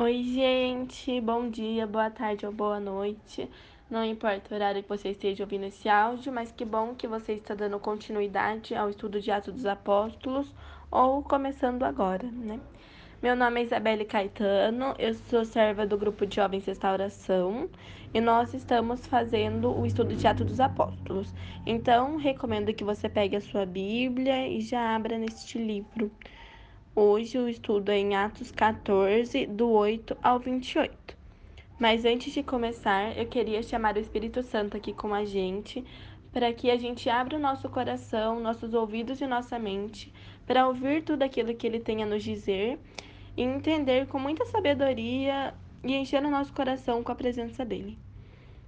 Oi, gente, bom dia, boa tarde ou boa noite. Não importa o horário que você esteja ouvindo esse áudio, mas que bom que você está dando continuidade ao estudo de Atos dos Apóstolos ou começando agora, né? Meu nome é Isabelle Caetano, eu sou serva do grupo de Jovens Restauração e nós estamos fazendo o estudo de Atos dos Apóstolos. Então, recomendo que você pegue a sua Bíblia e já abra neste livro. Hoje o estudo é em Atos 14, do 8 ao 28. Mas antes de começar, eu queria chamar o Espírito Santo aqui com a gente, para que a gente abra o nosso coração, nossos ouvidos e nossa mente, para ouvir tudo aquilo que ele tem a nos dizer e entender com muita sabedoria e encher o nosso coração com a presença dele.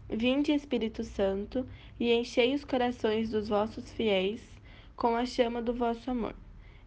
Vinde, Espírito Santo, e enchei os corações dos vossos fiéis com a chama do vosso amor.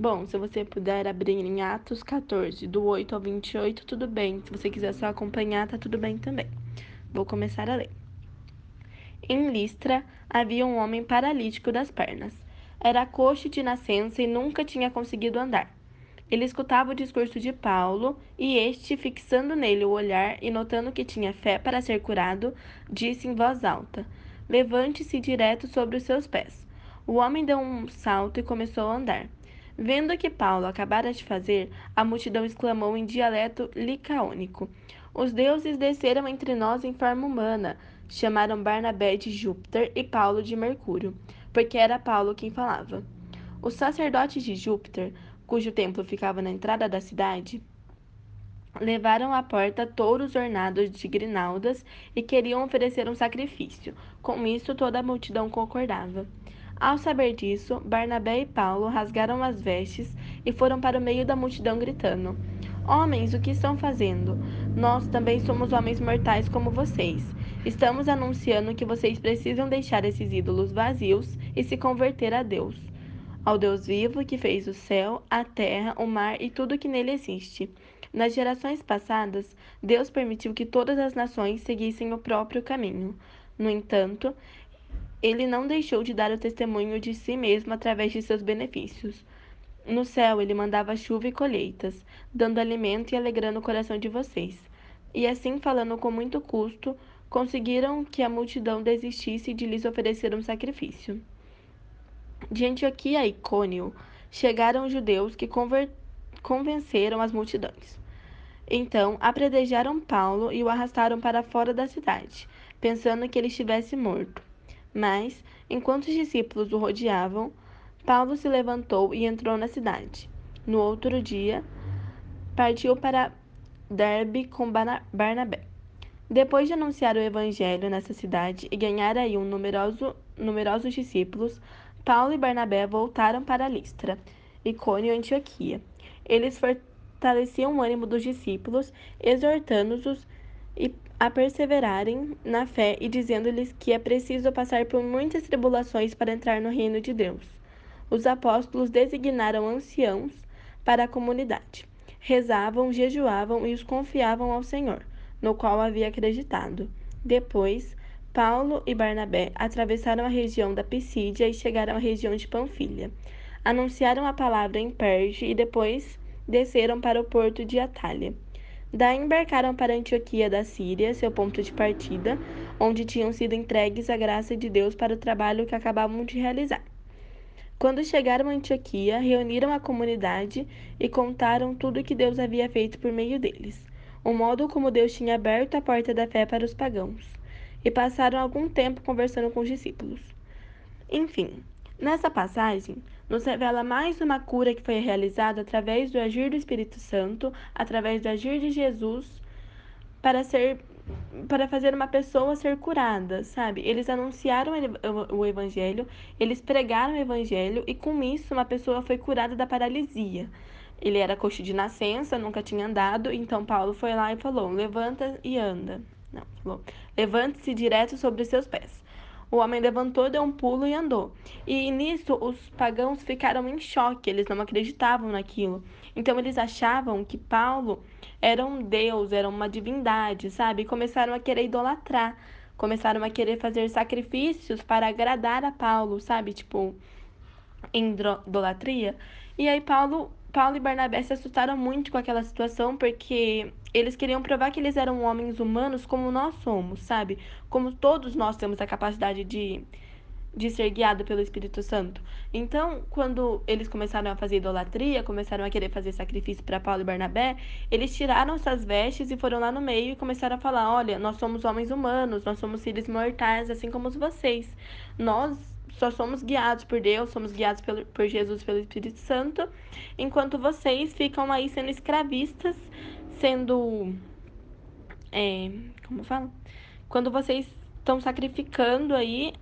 Bom, se você puder abrir em Atos 14, do 8 ao 28, tudo bem. Se você quiser só acompanhar, tá tudo bem também. Vou começar a ler. Em Listra havia um homem paralítico das pernas. Era coxo de nascença e nunca tinha conseguido andar. Ele escutava o discurso de Paulo e este, fixando nele o olhar e notando que tinha fé para ser curado, disse em voz alta: Levante-se direto sobre os seus pés. O homem deu um salto e começou a andar. Vendo o que Paulo acabara de fazer, a multidão exclamou em dialeto licaônico: Os deuses desceram entre nós em forma humana. Chamaram Barnabé de Júpiter e Paulo de Mercúrio, porque era Paulo quem falava. Os sacerdotes de Júpiter, cujo templo ficava na entrada da cidade, levaram à porta touros ornados de grinaldas e queriam oferecer um sacrifício. Com isso, toda a multidão concordava. Ao saber disso, Barnabé e Paulo rasgaram as vestes e foram para o meio da multidão gritando: Homens, o que estão fazendo? Nós também somos homens mortais como vocês. Estamos anunciando que vocês precisam deixar esses ídolos vazios e se converter a Deus, ao Deus vivo que fez o céu, a terra, o mar e tudo que nele existe. Nas gerações passadas, Deus permitiu que todas as nações seguissem o próprio caminho. No entanto, ele não deixou de dar o testemunho de si mesmo através de seus benefícios. No céu, ele mandava chuva e colheitas, dando alimento e alegrando o coração de vocês. E assim, falando com muito custo, conseguiram que a multidão desistisse de lhes oferecer um sacrifício. De Antioquia a Icônio, chegaram judeus que convenceram as multidões. Então, apredejaram Paulo e o arrastaram para fora da cidade, pensando que ele estivesse morto. Mas, enquanto os discípulos o rodeavam, Paulo se levantou e entrou na cidade. No outro dia, partiu para Derbe com Barnabé. Depois de anunciar o evangelho nessa cidade e ganhar aí um numeroso, numerosos discípulos, Paulo e Barnabé voltaram para Listra, Icônio e Antioquia. Eles fortaleciam o ânimo dos discípulos, exortando-os e a perseverarem na fé e dizendo-lhes que é preciso passar por muitas tribulações para entrar no reino de Deus. Os apóstolos designaram anciãos para a comunidade. Rezavam, jejuavam e os confiavam ao Senhor, no qual havia acreditado. Depois, Paulo e Barnabé atravessaram a região da Pisídia e chegaram à região de Panfilha. Anunciaram a palavra em Perge e depois desceram para o porto de Atalha. Daí embarcaram para Antioquia da Síria, seu ponto de partida, onde tinham sido entregues a graça de Deus para o trabalho que acabavam de realizar. Quando chegaram a Antioquia, reuniram a comunidade e contaram tudo o que Deus havia feito por meio deles, o modo como Deus tinha aberto a porta da fé para os pagãos, e passaram algum tempo conversando com os discípulos. Enfim, nessa passagem, nos revela mais uma cura que foi realizada através do agir do Espírito Santo, através do agir de Jesus, para ser para fazer uma pessoa ser curada, sabe? Eles anunciaram o evangelho, eles pregaram o evangelho e com isso uma pessoa foi curada da paralisia. Ele era coxo de nascença, nunca tinha andado, então Paulo foi lá e falou: "Levanta e anda". Não, falou: "Levante-se direto sobre os seus pés". O homem levantou, deu um pulo e andou. E nisso os pagãos ficaram em choque, eles não acreditavam naquilo. Então eles achavam que Paulo era um deus, era uma divindade, sabe? E começaram a querer idolatrar, começaram a querer fazer sacrifícios para agradar a Paulo, sabe? Tipo, idolatria. E aí Paulo, Paulo e Barnabé se assustaram muito com aquela situação, porque eles queriam provar que eles eram homens humanos como nós somos, sabe? Como todos nós temos a capacidade de de ser guiado pelo Espírito Santo. Então, quando eles começaram a fazer idolatria, começaram a querer fazer sacrifício para Paulo e Barnabé, eles tiraram suas vestes e foram lá no meio e começaram a falar: Olha, nós somos homens humanos, nós somos seres mortais, assim como vocês. Nós só somos guiados por Deus, somos guiados pelo, por Jesus, pelo Espírito Santo, enquanto vocês ficam aí sendo escravistas, sendo. É, como fala? Quando vocês estão sacrificando aí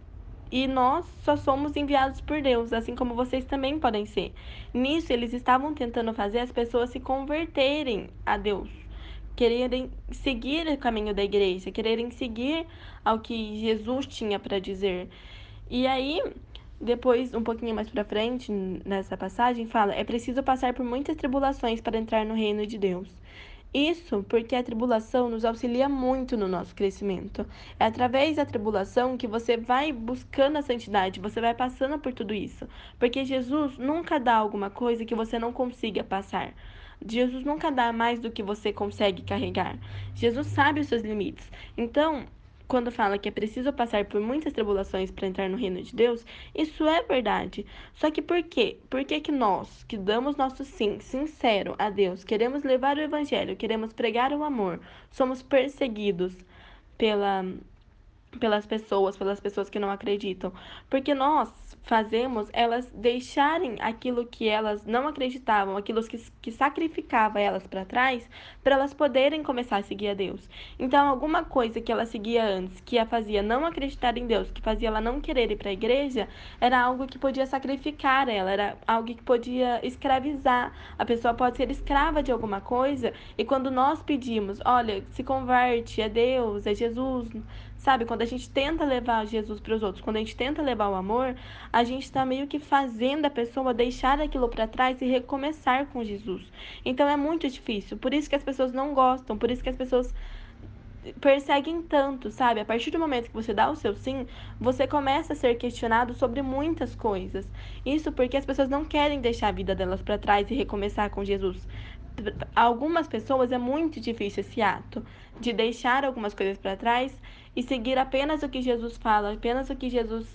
e nós só somos enviados por Deus, assim como vocês também podem ser. Nisso, eles estavam tentando fazer as pessoas se converterem a Deus, quererem seguir o caminho da igreja, quererem seguir ao que Jesus tinha para dizer. E aí, depois, um pouquinho mais para frente, nessa passagem, fala: é preciso passar por muitas tribulações para entrar no reino de Deus. Isso porque a tribulação nos auxilia muito no nosso crescimento. É através da tribulação que você vai buscando a santidade, você vai passando por tudo isso. Porque Jesus nunca dá alguma coisa que você não consiga passar. Jesus nunca dá mais do que você consegue carregar. Jesus sabe os seus limites. Então, quando fala que é preciso passar por muitas tribulações para entrar no reino de Deus, isso é verdade. Só que por quê? Por que, que nós, que damos nosso sim sincero a Deus, queremos levar o evangelho, queremos pregar o amor, somos perseguidos pela pelas pessoas, pelas pessoas que não acreditam, porque nós fazemos elas deixarem aquilo que elas não acreditavam, aquilo que, que sacrificava elas para trás, para elas poderem começar a seguir a Deus. Então, alguma coisa que ela seguia antes, que a fazia não acreditar em Deus, que fazia ela não querer ir para a igreja, era algo que podia sacrificar ela, era algo que podia escravizar. A pessoa pode ser escrava de alguma coisa, e quando nós pedimos, olha, se converte, é Deus, é Jesus, Sabe, quando a gente tenta levar Jesus para os outros, quando a gente tenta levar o amor, a gente está meio que fazendo a pessoa deixar aquilo para trás e recomeçar com Jesus. Então é muito difícil. Por isso que as pessoas não gostam, por isso que as pessoas perseguem tanto, sabe? A partir do momento que você dá o seu sim, você começa a ser questionado sobre muitas coisas. Isso porque as pessoas não querem deixar a vida delas para trás e recomeçar com Jesus algumas pessoas é muito difícil esse ato de deixar algumas coisas para trás e seguir apenas o que Jesus fala, apenas o que Jesus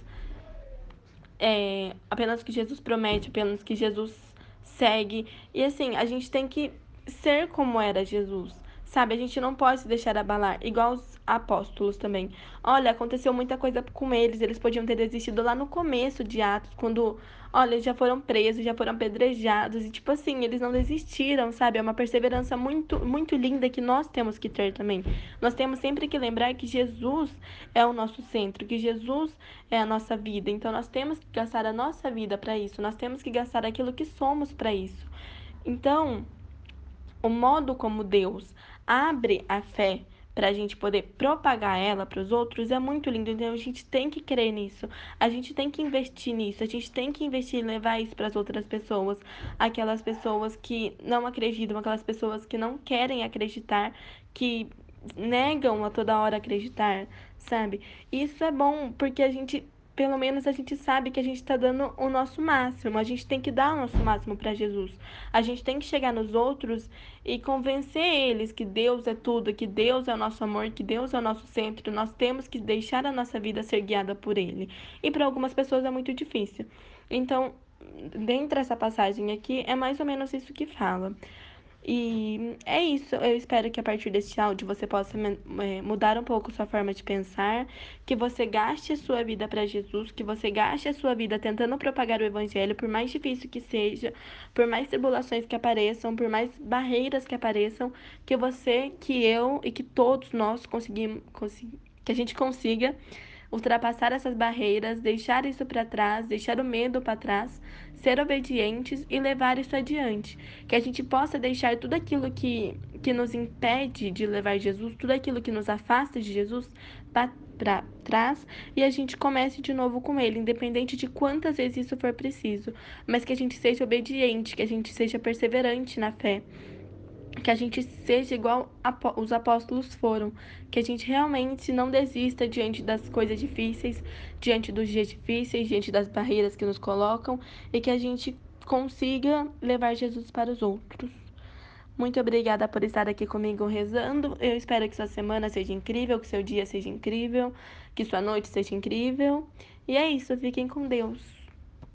é, apenas o que Jesus promete, apenas o que Jesus segue. E assim, a gente tem que ser como era Jesus. Sabe, a gente não pode se deixar abalar, igual os apóstolos também. Olha, aconteceu muita coisa com eles, eles podiam ter desistido lá no começo de Atos, quando, olha, já foram presos, já foram apedrejados, e tipo assim, eles não desistiram, sabe? É uma perseverança muito, muito linda que nós temos que ter também. Nós temos sempre que lembrar que Jesus é o nosso centro, que Jesus é a nossa vida, então nós temos que gastar a nossa vida para isso, nós temos que gastar aquilo que somos para isso. Então, o modo como Deus abre a fé para a gente poder propagar ela para os outros é muito lindo. Então a gente tem que crer nisso, a gente tem que investir nisso, a gente tem que investir em levar isso para as outras pessoas, aquelas pessoas que não acreditam, aquelas pessoas que não querem acreditar, que negam a toda hora acreditar, sabe? Isso é bom porque a gente pelo menos a gente sabe que a gente está dando o nosso máximo. A gente tem que dar o nosso máximo para Jesus. A gente tem que chegar nos outros e convencer eles que Deus é tudo, que Deus é o nosso amor, que Deus é o nosso centro. Nós temos que deixar a nossa vida ser guiada por Ele. E para algumas pessoas é muito difícil. Então, dentro dessa passagem aqui, é mais ou menos isso que fala. E é isso. Eu espero que a partir deste áudio você possa é, mudar um pouco sua forma de pensar, que você gaste a sua vida para Jesus, que você gaste a sua vida tentando propagar o evangelho, por mais difícil que seja, por mais tribulações que apareçam, por mais barreiras que apareçam, que você, que eu e que todos nós conseguimos, que a gente consiga ultrapassar essas barreiras, deixar isso para trás, deixar o medo para trás, ser obedientes e levar isso adiante. Que a gente possa deixar tudo aquilo que, que nos impede de levar Jesus, tudo aquilo que nos afasta de Jesus, para trás e a gente comece de novo com ele, independente de quantas vezes isso for preciso, mas que a gente seja obediente, que a gente seja perseverante na fé, que a gente seja igual os apóstolos foram, que a gente realmente não desista diante das coisas difíceis, diante dos dias difíceis, diante das barreiras que nos colocam e que a gente consiga levar Jesus para os outros. Muito obrigada por estar aqui comigo rezando. Eu espero que sua semana seja incrível, que seu dia seja incrível, que sua noite seja incrível. E é isso, fiquem com Deus.